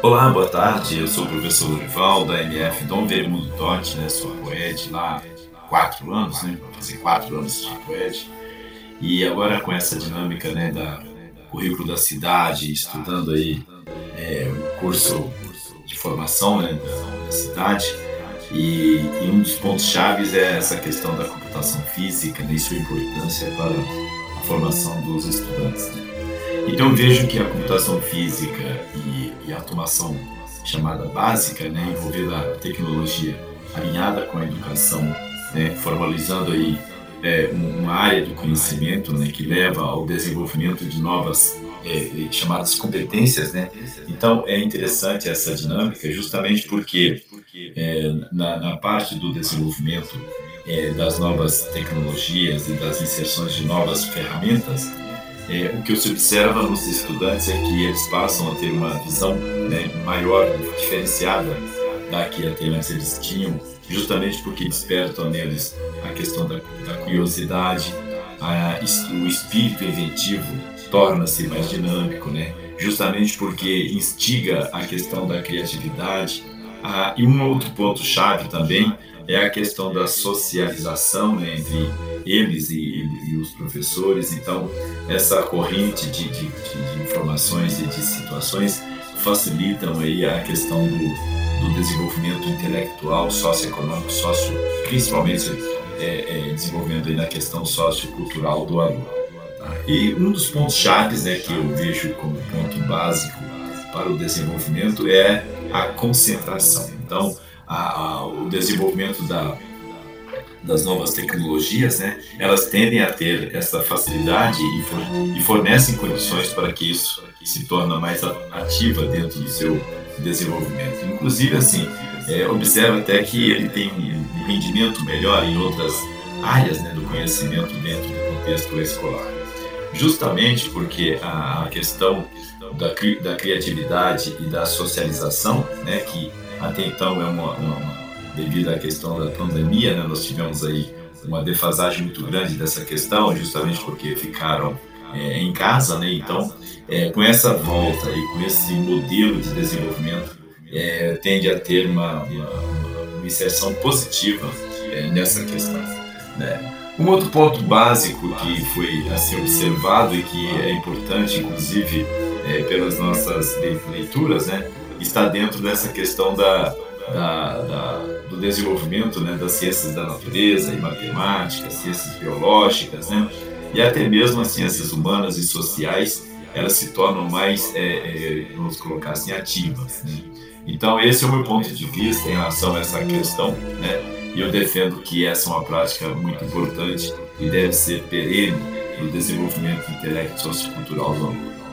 Olá, boa tarde. Eu sou o professor Lurival da MF Dom Vermundo Totti, né? Sou poed lá há quatro anos, né? Fazer quatro anos de poed. E agora com essa dinâmica, né, da currículo da cidade, estudando aí é, o curso de formação, né, da, da cidade. E, e, um dos pontos chaves é essa questão da computação física né, e sua importância para a formação dos estudantes. Né? Então vejo que a computação física e, e a automação chamada básica, né, envolvendo a tecnologia alinhada com a educação, né, formalizando aí é, uma área do conhecimento né, que leva ao desenvolvimento de novas é, chamadas competências, né? Então é interessante essa dinâmica, justamente porque é, na, na, parte do desenvolvimento é, das novas tecnologias e das inserções de novas ferramentas, é, o que se observa nos estudantes é que eles passam a ter uma visão né, maior, diferenciada da que até antes eles tinham, justamente porque despertam neles a questão da, da curiosidade, a, o espírito inventivo torna-se mais dinâmico, né? justamente porque instiga a questão da criatividade. Ah, e um outro ponto chave também é a questão da socialização né, entre eles e, e, os professores. Então, essa corrente de, de, de, informações e de situações facilitam aí a questão do, do desenvolvimento intelectual, socioeconômico, socio, principalmente é, é, desenvolvendo aí na questão sociocultural do aluno. Tá? E um dos pontos chaves né, que eu vejo como ponto básico para o desenvolvimento é a concentração. Então, a, a, o desenvolvimento da, das novas tecnologias, né, elas tendem a ter essa facilidade e, for, e fornecem condições para que isso se torne mais ativa dentro do seu desenvolvimento. Inclusive, assim, é, observa até que ele tem um rendimento melhor em outras áreas né, do conhecimento dentro do contexto escolar. Justamente porque a questão da, da criatividade e da socialização, né, que até então é uma, uma devido à questão da pandemia, né, nós tivemos aí uma defasagem muito grande dessa questão, justamente porque ficaram é, em casa, né? Então, é, com essa volta e com esse modelo de desenvolvimento, é, tende a ter uma, uma, uma inserção positiva é, nessa questão. Né? Um outro ponto básico que foi assim observado e que é importante, inclusive, é, pelas nossas leituras, né, está dentro dessa questão da, da, da, do desenvolvimento né, das ciências da natureza e matemática, ciências biológicas, né, e até mesmo as ciências humanas e sociais, elas se tornam mais, é, é, vamos colocar assim, ativas. Né? Então, esse é o meu ponto de vista em relação a essa questão, né? E eu defendo que essa é uma prática muito importante e deve ser perene no desenvolvimento intelecto sociocultural do aluno.